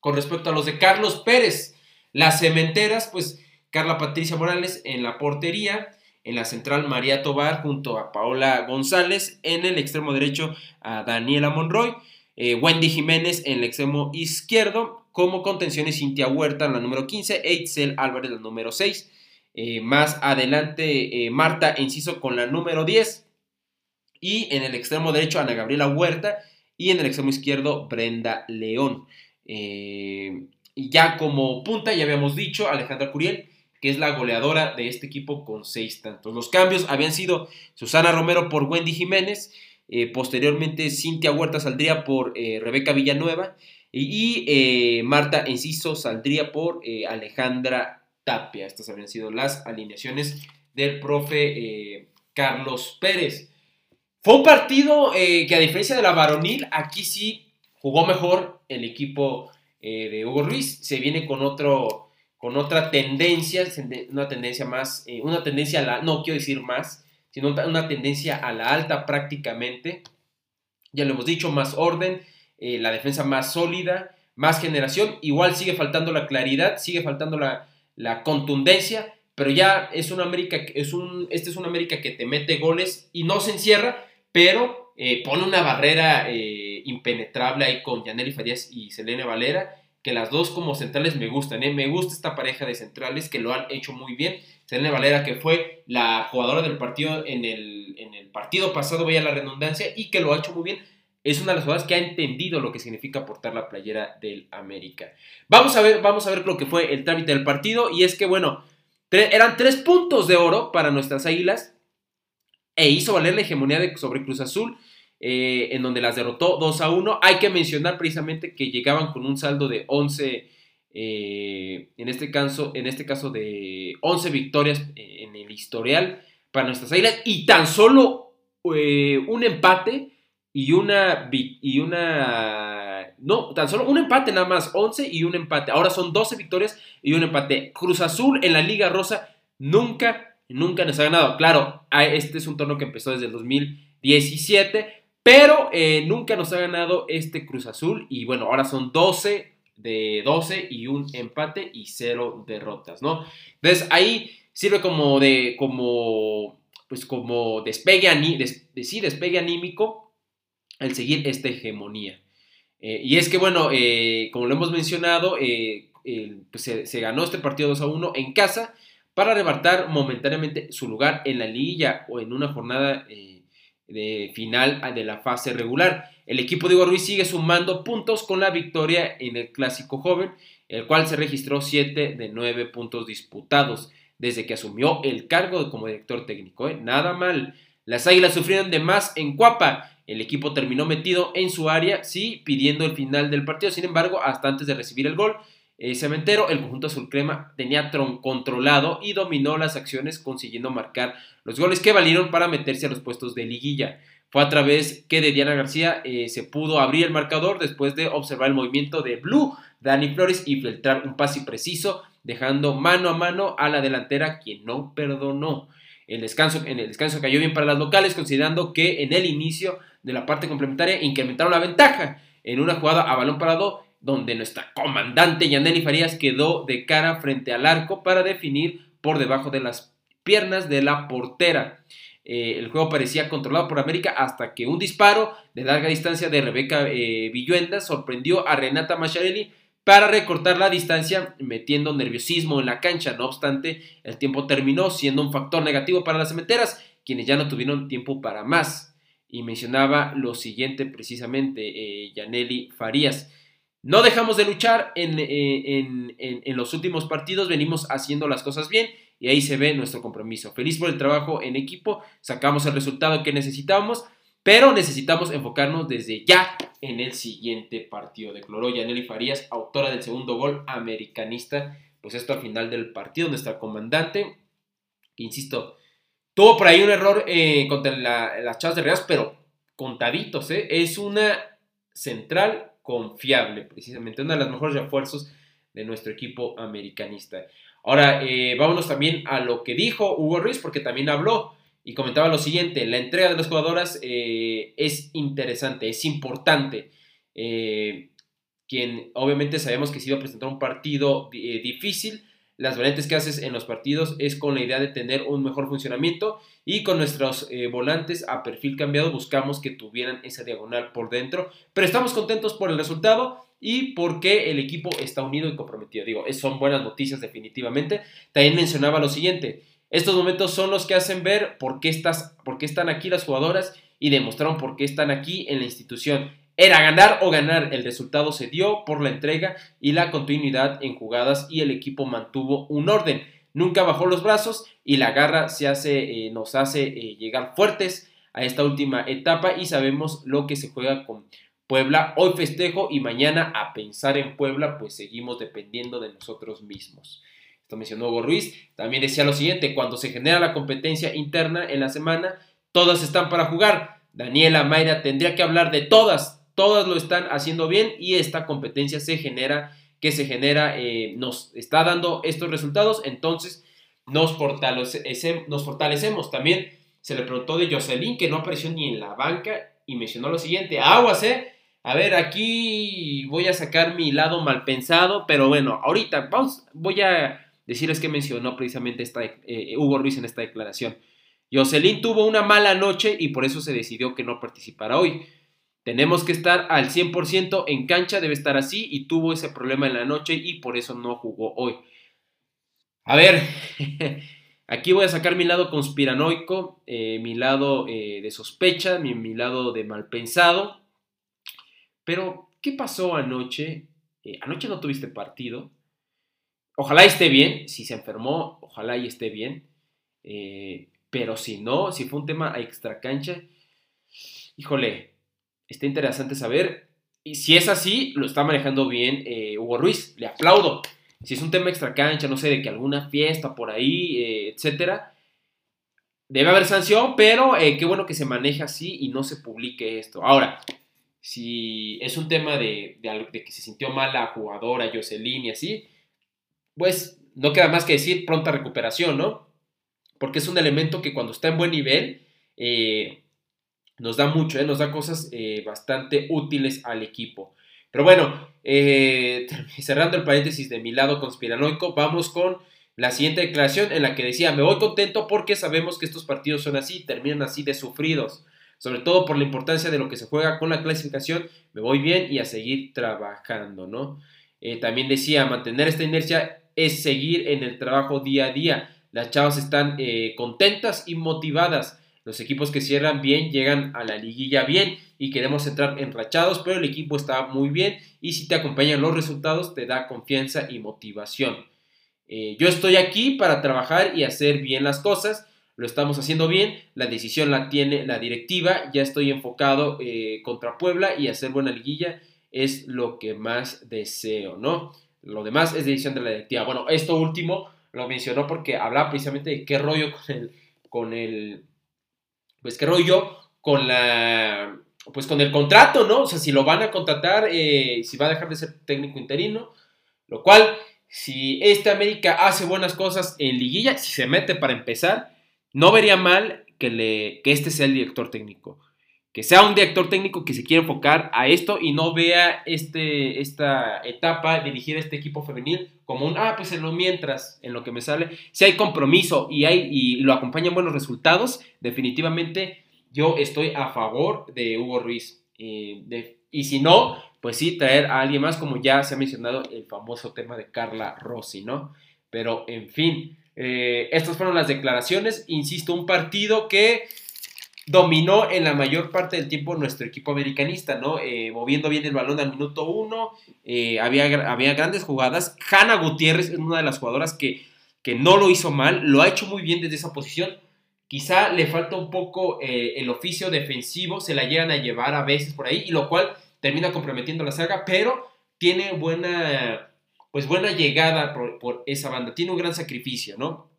Con respecto a los de Carlos Pérez, las cementeras, pues Carla Patricia Morales en la portería, en la central María Tobar junto a Paola González, en el extremo derecho a Daniela Monroy, eh, Wendy Jiménez en el extremo izquierdo, como contenciones Cintia Huerta en la número 15, Eitzel Álvarez la número 6, eh, más adelante, eh, Marta Enciso con la número 10. Y en el extremo derecho, Ana Gabriela Huerta. Y en el extremo izquierdo, Brenda León. Eh, ya como punta, ya habíamos dicho, Alejandra Curiel. que es la goleadora de este equipo con seis tantos. Los cambios habían sido Susana Romero por Wendy Jiménez, posteriormente Cintia Huerta saldría por Rebeca Villanueva y, Marta Enciso saldría por Alejandra Tapia. Estas habían sido las alineaciones del profe Carlos Pérez. Fue un partido que a diferencia de la varonil, aquí sí jugó mejor el equipo de Hugo Ruiz. Se viene con otro con otra tendencia, una tendencia más, eh, una tendencia a la, no quiero decir más, sino una tendencia a la alta prácticamente. Ya lo hemos dicho, más orden, eh, la defensa más sólida, más generación. Igual sigue faltando la claridad, sigue faltando la, contundencia, pero ya es una América, es un, este es una América que te mete goles y no se encierra, pero eh, pone una barrera impenetrable ahí con Yaneli Farías y Selene Valera que las dos como centrales me gustan. ¿eh? Me gusta esta pareja de centrales que lo han hecho muy bien. Selene Valera, que fue la jugadora del partido en el, en el partido pasado, veía la redundancia, y que lo ha hecho muy bien. Es una de las jugadoras que ha entendido lo que significa portar la playera del América. Vamos a ver, vamos a ver lo que fue el trámite del partido. Y es que, bueno, eran tres puntos de oro para nuestras águilas. E hizo valer la hegemonía de, sobre Cruz Azul. Eh, en donde las derrotó 2 a 1. Hay que mencionar precisamente que llegaban con un saldo de 11, eh, en, este caso, en este caso de 11 victorias eh, en el historial para nuestras águilas y tan solo un empate y una, y una, no, tan solo un empate nada más, 11 y un empate. Ahora son 12 victorias y un empate. Cruz Azul en la Liga Rosa nunca, nunca nos ha ganado. Claro, este es un torneo que empezó desde el 2017, pero eh, nunca nos ha ganado este Cruz Azul. Y bueno, ahora son 12 de 12 y un empate y cero derrotas, ¿no? Entonces ahí sirve como de, como, pues como despegue, sí, despegue anímico el seguir esta hegemonía. Eh, y es que, bueno, eh, como lo hemos mencionado, pues se, ganó este partido 2 a 1 en casa para arrebatar momentáneamente su lugar en la liguilla o en una jornada de final de la fase regular. El equipo de Igor Ruiz sigue sumando puntos con la victoria en el Clásico Joven, el cual se registró 7 de 9 puntos disputados desde que asumió el cargo como director técnico. ¿eh? Nada mal. Las Águilas sufrieron de más en Cuapa. El equipo terminó metido en su área, sí, pidiendo el final del partido. Sin embargo, hasta antes de recibir el gol, eh, Cementero, el conjunto azul crema tenía controlado y dominó las acciones consiguiendo marcar los goles que valieron para meterse a los puestos de liguilla. Fue a través que de Diana García eh, se pudo abrir el marcador después de observar el movimiento de Blue, Dani Flores y filtrar un pase preciso, dejando mano a mano a la delantera quien no perdonó. El descanso, en el descanso cayó bien para las locales, considerando que en el inicio de la parte complementaria incrementaron la ventaja en una jugada a balón parado donde nuestra comandante Yaneli Farías quedó de cara frente al arco para definir por debajo de las piernas de la portera. Eh, el juego parecía controlado por América hasta que un disparo de larga distancia de Rebeca eh, Villuenda sorprendió a Renata Macharelli para recortar la distancia, metiendo nerviosismo en la cancha. No obstante, el tiempo terminó siendo un factor negativo para las cementeras, quienes ya no tuvieron tiempo para más. Y mencionaba lo siguiente precisamente, eh, Yaneli Farías. No dejamos de luchar eh, en, los últimos partidos, venimos haciendo las cosas bien y ahí se ve nuestro compromiso. Feliz por el trabajo en equipo, sacamos el resultado que necesitábamos, pero necesitamos enfocarnos desde ya en el siguiente partido. Declaró Yaneli Farías, autora del segundo gol americanista, pues esto al final del partido, nuestra comandante, insisto, tuvo por ahí un error eh, contra las chavas de Real, pero contaditos, ¿eh? es una central confiable, precisamente, uno de los mejores refuerzos de nuestro equipo americanista. Ahora, eh, vámonos también a lo que dijo Hugo Ruiz, porque también habló y comentaba lo siguiente, la entrega de las jugadoras eh, es interesante, es importante. Eh, quien obviamente sabemos que se iba a presentar un partido difícil, las variantes que haces en los partidos es con la idea de tener un mejor funcionamiento y con nuestros eh, volantes a perfil cambiado buscamos que tuvieran esa diagonal por dentro, pero estamos contentos por el resultado y porque el equipo está unido y comprometido. Digo, son buenas noticias definitivamente. También mencionaba lo siguiente, estos momentos son los que hacen ver por qué, están aquí las jugadoras y demostraron por qué están aquí en la institución. Era ganar o ganar. El resultado se dio por la entrega y la continuidad en jugadas y el equipo mantuvo un orden. nunca bajó los brazos y la garra se hace, eh, nos hace eh, llegar fuertes a esta última etapa y sabemos lo que se juega con Puebla. Hoy festejo y mañana a pensar en Puebla, pues seguimos dependiendo de nosotros mismos. Esto mencionó Hugo Ruiz. También decía lo siguiente, cuando se genera la competencia interna en la semana, todas están para jugar. Daniela Mayra tendría que hablar de todas, todas lo están haciendo bien y esta competencia se genera, que se genera, eh, nos está dando estos resultados, entonces nos, nos fortalecemos. También se le preguntó de Jocelyn, que no apareció ni en la banca, y mencionó lo siguiente, aguas, eh, a ver, aquí voy a sacar mi lado mal pensado, pero bueno, ahorita vamos, voy a decirles que mencionó precisamente esta, eh, Hugo Ruiz en esta declaración. Jocelyn tuvo una mala noche y por eso se decidió que no participara hoy. Tenemos que estar al 100% en cancha, debe estar así y tuvo ese problema en la noche y por eso no jugó hoy. A ver, aquí voy a sacar mi lado conspiranoico, eh, mi lado eh, de sospecha, mi, mi, lado de mal pensado. Pero, ¿qué pasó anoche? anoche no tuviste partido. Ojalá esté bien, si se enfermó, ojalá y esté bien. Eh, pero si no, si fue un tema extra cancha, híjole, está interesante saber. Y si es así, lo está manejando bien eh, Hugo Ruiz, le aplaudo. Si es un tema extra cancha, no sé, de que alguna fiesta por ahí, eh, etcétera, debe haber sanción, pero qué bueno que se maneje así y no se publique esto. Ahora, si es un tema de, de que se sintió mal la jugadora Jocelyn y así, pues no queda más que decir pronta recuperación, ¿no? Porque es un elemento que cuando está en buen nivel eh, nos da mucho, ¿eh? nos da cosas eh, bastante útiles al equipo. Pero bueno, cerrando el paréntesis de mi lado conspiranoico, vamos con la siguiente declaración en la que decía, me voy contento porque sabemos que estos partidos son así, terminan así de sufridos, sobre todo por la importancia de lo que se juega con la clasificación, me voy bien y a seguir trabajando, ¿no? también decía, mantener esta inercia es seguir en el trabajo día a día. Las chavas están eh, contentas y motivadas. Los equipos que cierran bien llegan a la liguilla bien y queremos entrar enrachados, pero el equipo está muy bien y si te acompañan los resultados te da confianza y motivación. Eh, yo estoy aquí para trabajar y hacer bien las cosas, lo estamos haciendo bien, la decisión la tiene la directiva, ya estoy enfocado eh, contra Puebla y hacer buena liguilla es lo que más deseo, ¿no? Lo demás es decisión de la directiva. Bueno, esto último lo mencionó porque hablaba precisamente de qué rollo con el, con el, pues qué rollo con la, pues con el contrato, ¿no? O sea, si lo van a contratar, eh, si va a dejar de ser técnico interino, lo cual, si este América hace buenas cosas en liguilla, si se mete para empezar, no vería mal que, le, que este sea el director técnico que sea un director técnico que se quiera enfocar a esto y no vea este, esta etapa, dirigir este equipo femenil como un, ah, pues en lo mientras, en lo que me sale. Si hay compromiso y, hay, y lo acompañan buenos resultados, definitivamente yo estoy a favor de Hugo Ruiz. y si no, pues sí, traer a alguien más, como ya se ha mencionado el famoso tema de Carla Rossi, ¿no? Pero, en fin, eh, estas fueron las declaraciones. Insisto, un partido que dominó en la mayor parte del tiempo nuestro equipo americanista, ¿no? Eh, moviendo bien el balón al minuto uno, eh, había, había grandes jugadas. Hanna Gutiérrez es una de las jugadoras que, que no lo hizo mal, lo ha hecho muy bien desde esa posición. Quizá le falta un poco eh, el oficio defensivo, se la llegan a llevar a veces por ahí, y lo cual termina comprometiendo la saga, pero tiene buena, pues buena llegada por, por esa banda, tiene un gran sacrificio, ¿no?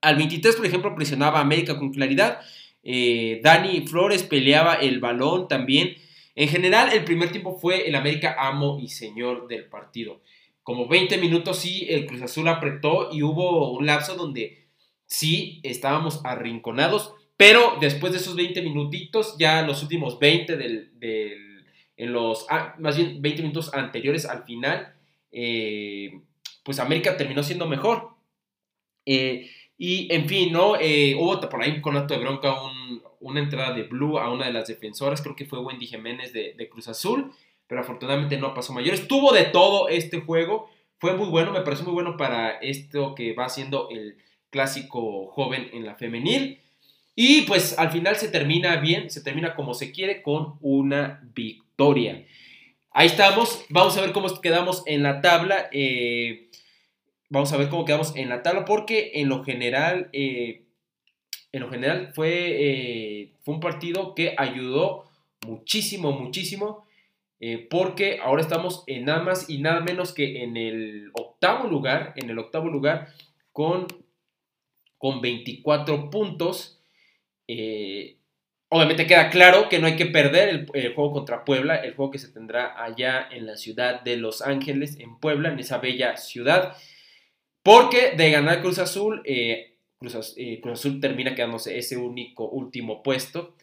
Al 23, por ejemplo, presionaba a América con claridad, eh, Dani Flores peleaba el balón también. En general, el primer tiempo fue el América amo y señor del partido. Como 20 minutos sí, el Cruz Azul apretó y hubo un lapso donde sí estábamos arrinconados, pero después de esos 20 minutitos, ya los últimos 20 del, en los, ah, más bien 20 minutos anteriores al final, eh, pues América terminó siendo mejor. Eh, y en fin, ¿no? Eh, hubo por ahí con acto de bronca una entrada de Blue a una de las defensoras, creo que fue Wendy Jiménez de, Cruz Azul, pero afortunadamente no pasó mayor. Estuvo de todo este juego, fue muy bueno, me pareció muy bueno para esto que va siendo el clásico joven en la femenil. Y pues al final se termina bien, se termina como se quiere con una victoria. Ahí estamos, vamos a ver cómo quedamos en la tabla. Eh, vamos a ver cómo quedamos en la tabla, porque en lo general, eh, en lo general fue, eh, fue un partido que ayudó muchísimo, muchísimo, eh, porque ahora estamos en nada más y nada menos que en el octavo lugar, en el octavo lugar con, con 24 puntos. obviamente queda claro que no hay que perder el, el, juego contra Puebla, el juego que se tendrá allá en la ciudad de Los Ángeles, en Puebla, en esa bella ciudad. Porque de ganar Cruz Azul, eh, eh, Cruz, Azul termina quedándose ese único último puesto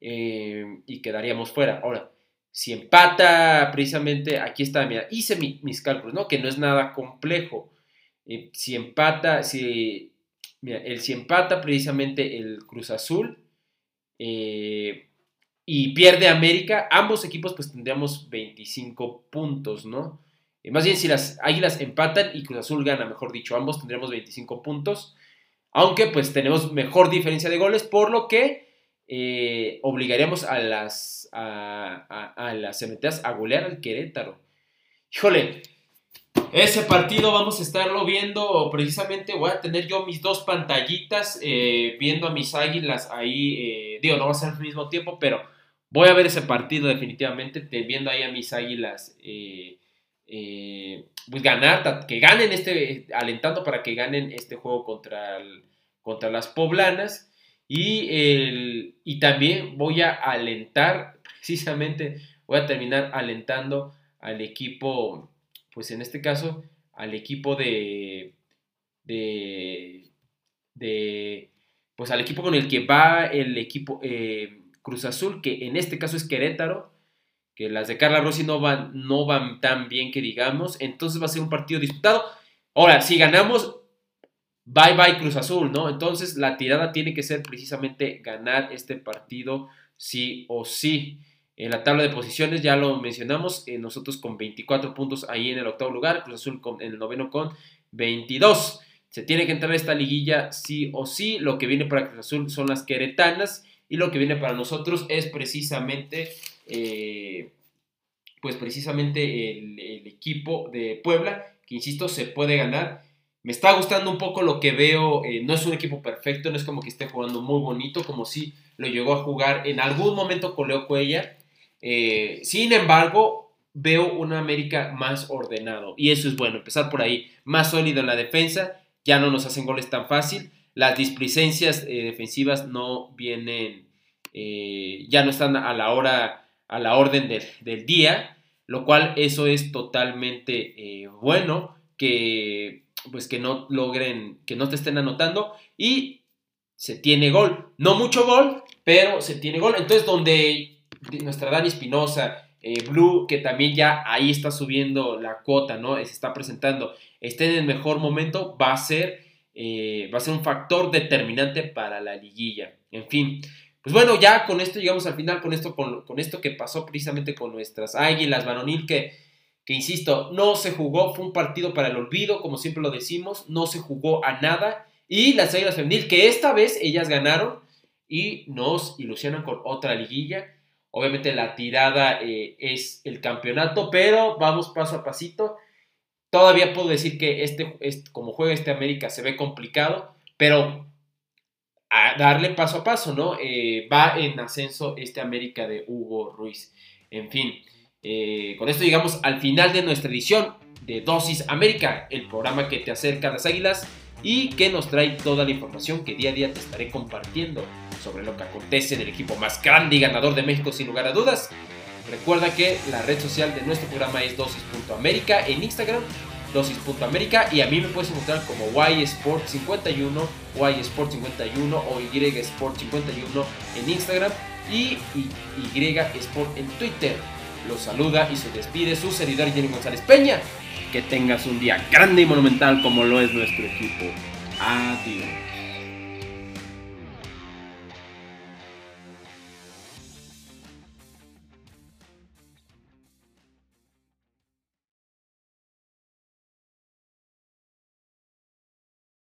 eh, y quedaríamos fuera. Ahora, si empata precisamente, aquí está, mira, hice mis cálculos, ¿no? Que no es nada complejo. si empata, si, el, si empata precisamente el Cruz Azul y pierde América, ambos equipos pues tendríamos 25 puntos, ¿no? Eh, más bien, si las Águilas empatan y Cruz Azul gana, mejor dicho, ambos tendremos 25 puntos. Aunque pues tenemos mejor diferencia de goles, por lo que eh, obligaríamos a las, a, a, las cementeras a golear al Querétaro. Híjole, ese partido vamos a estarlo viendo precisamente, voy a tener yo mis dos pantallitas eh, viendo a mis águilas ahí, digo, no va a ser al mismo tiempo, pero voy a ver ese partido definitivamente, viendo ahí a mis águilas eh, pues ganar, que ganen este, alentando para que ganen este juego contra, contra las poblanas. Y, el, y también voy a alentar, precisamente, voy a terminar alentando al equipo, pues en este caso, al equipo de, de, de pues al equipo con el que va el equipo eh, Cruz Azul, que en este caso es Querétaro, que las de Carla Rossi no van, no van tan bien que digamos, entonces va a ser un partido disputado. Ahora, si ganamos, bye bye Cruz Azul, ¿no? Entonces la tirada tiene que ser precisamente ganar este partido sí o sí. En la tabla de posiciones ya lo mencionamos, eh, nosotros con 24 puntos ahí en el octavo lugar, Cruz Azul con, en el noveno con 22. Se tiene que entrar esta liguilla sí o sí. Lo que viene para Cruz Azul son las queretanas y lo que viene para nosotros es precisamente eh, pues precisamente el, equipo de Puebla, que insisto, se puede ganar. Me está gustando un poco lo que veo, eh, no es un equipo perfecto, no es como que esté jugando muy bonito, como si lo llegó a jugar en algún momento con Leo Cuellar. Eh, sin embargo, veo una América más ordenado, y eso es bueno, empezar por ahí, más sólido en la defensa, ya no nos hacen goles tan fácil, las displicencias defensivas no vienen, ya no están a la hora a la orden del día, lo cual eso es totalmente eh, bueno, que pues que no logren, que no te estén anotando y se tiene gol. No mucho gol, pero se tiene gol. Entonces, donde nuestra Dani Espinosa, eh, Blue, que también ya ahí está subiendo la cuota, ¿no? Se está presentando, esté en el mejor momento, va a ser, eh, va a ser un factor determinante para la liguilla. En fin, pues bueno, ya con esto llegamos al final, con esto, con, esto que pasó precisamente con nuestras águilas, Banonil, que, que insisto, no se jugó, fue un partido para el olvido, como siempre lo decimos, no se jugó a nada. Y las águilas femenil, que esta vez ellas ganaron y nos ilusionan con otra liguilla. Obviamente la tirada eh, es el campeonato, pero vamos paso a pasito. Todavía puedo decir que este, este, como juega este América se ve complicado, pero a darle paso a paso, ¿no? Eh, va en ascenso este América de Hugo Ruiz. En fin, eh, con esto llegamos al final de nuestra edición de Dosis América, el programa que te acerca a las águilas y que nos trae toda la información que día a día te estaré compartiendo sobre lo que acontece en el equipo más grande y ganador de México sin lugar a dudas. Recuerda que la red social de nuestro programa es dosis.américa en Instagram dosis.américa y a mí me puedes encontrar como ysport51, ysport51 o ysport51 en Instagram y ysport en Twitter. Los saluda y se despide su servidor Jenny González Peña. Que tengas un día grande y monumental como lo es nuestro equipo. Adiós.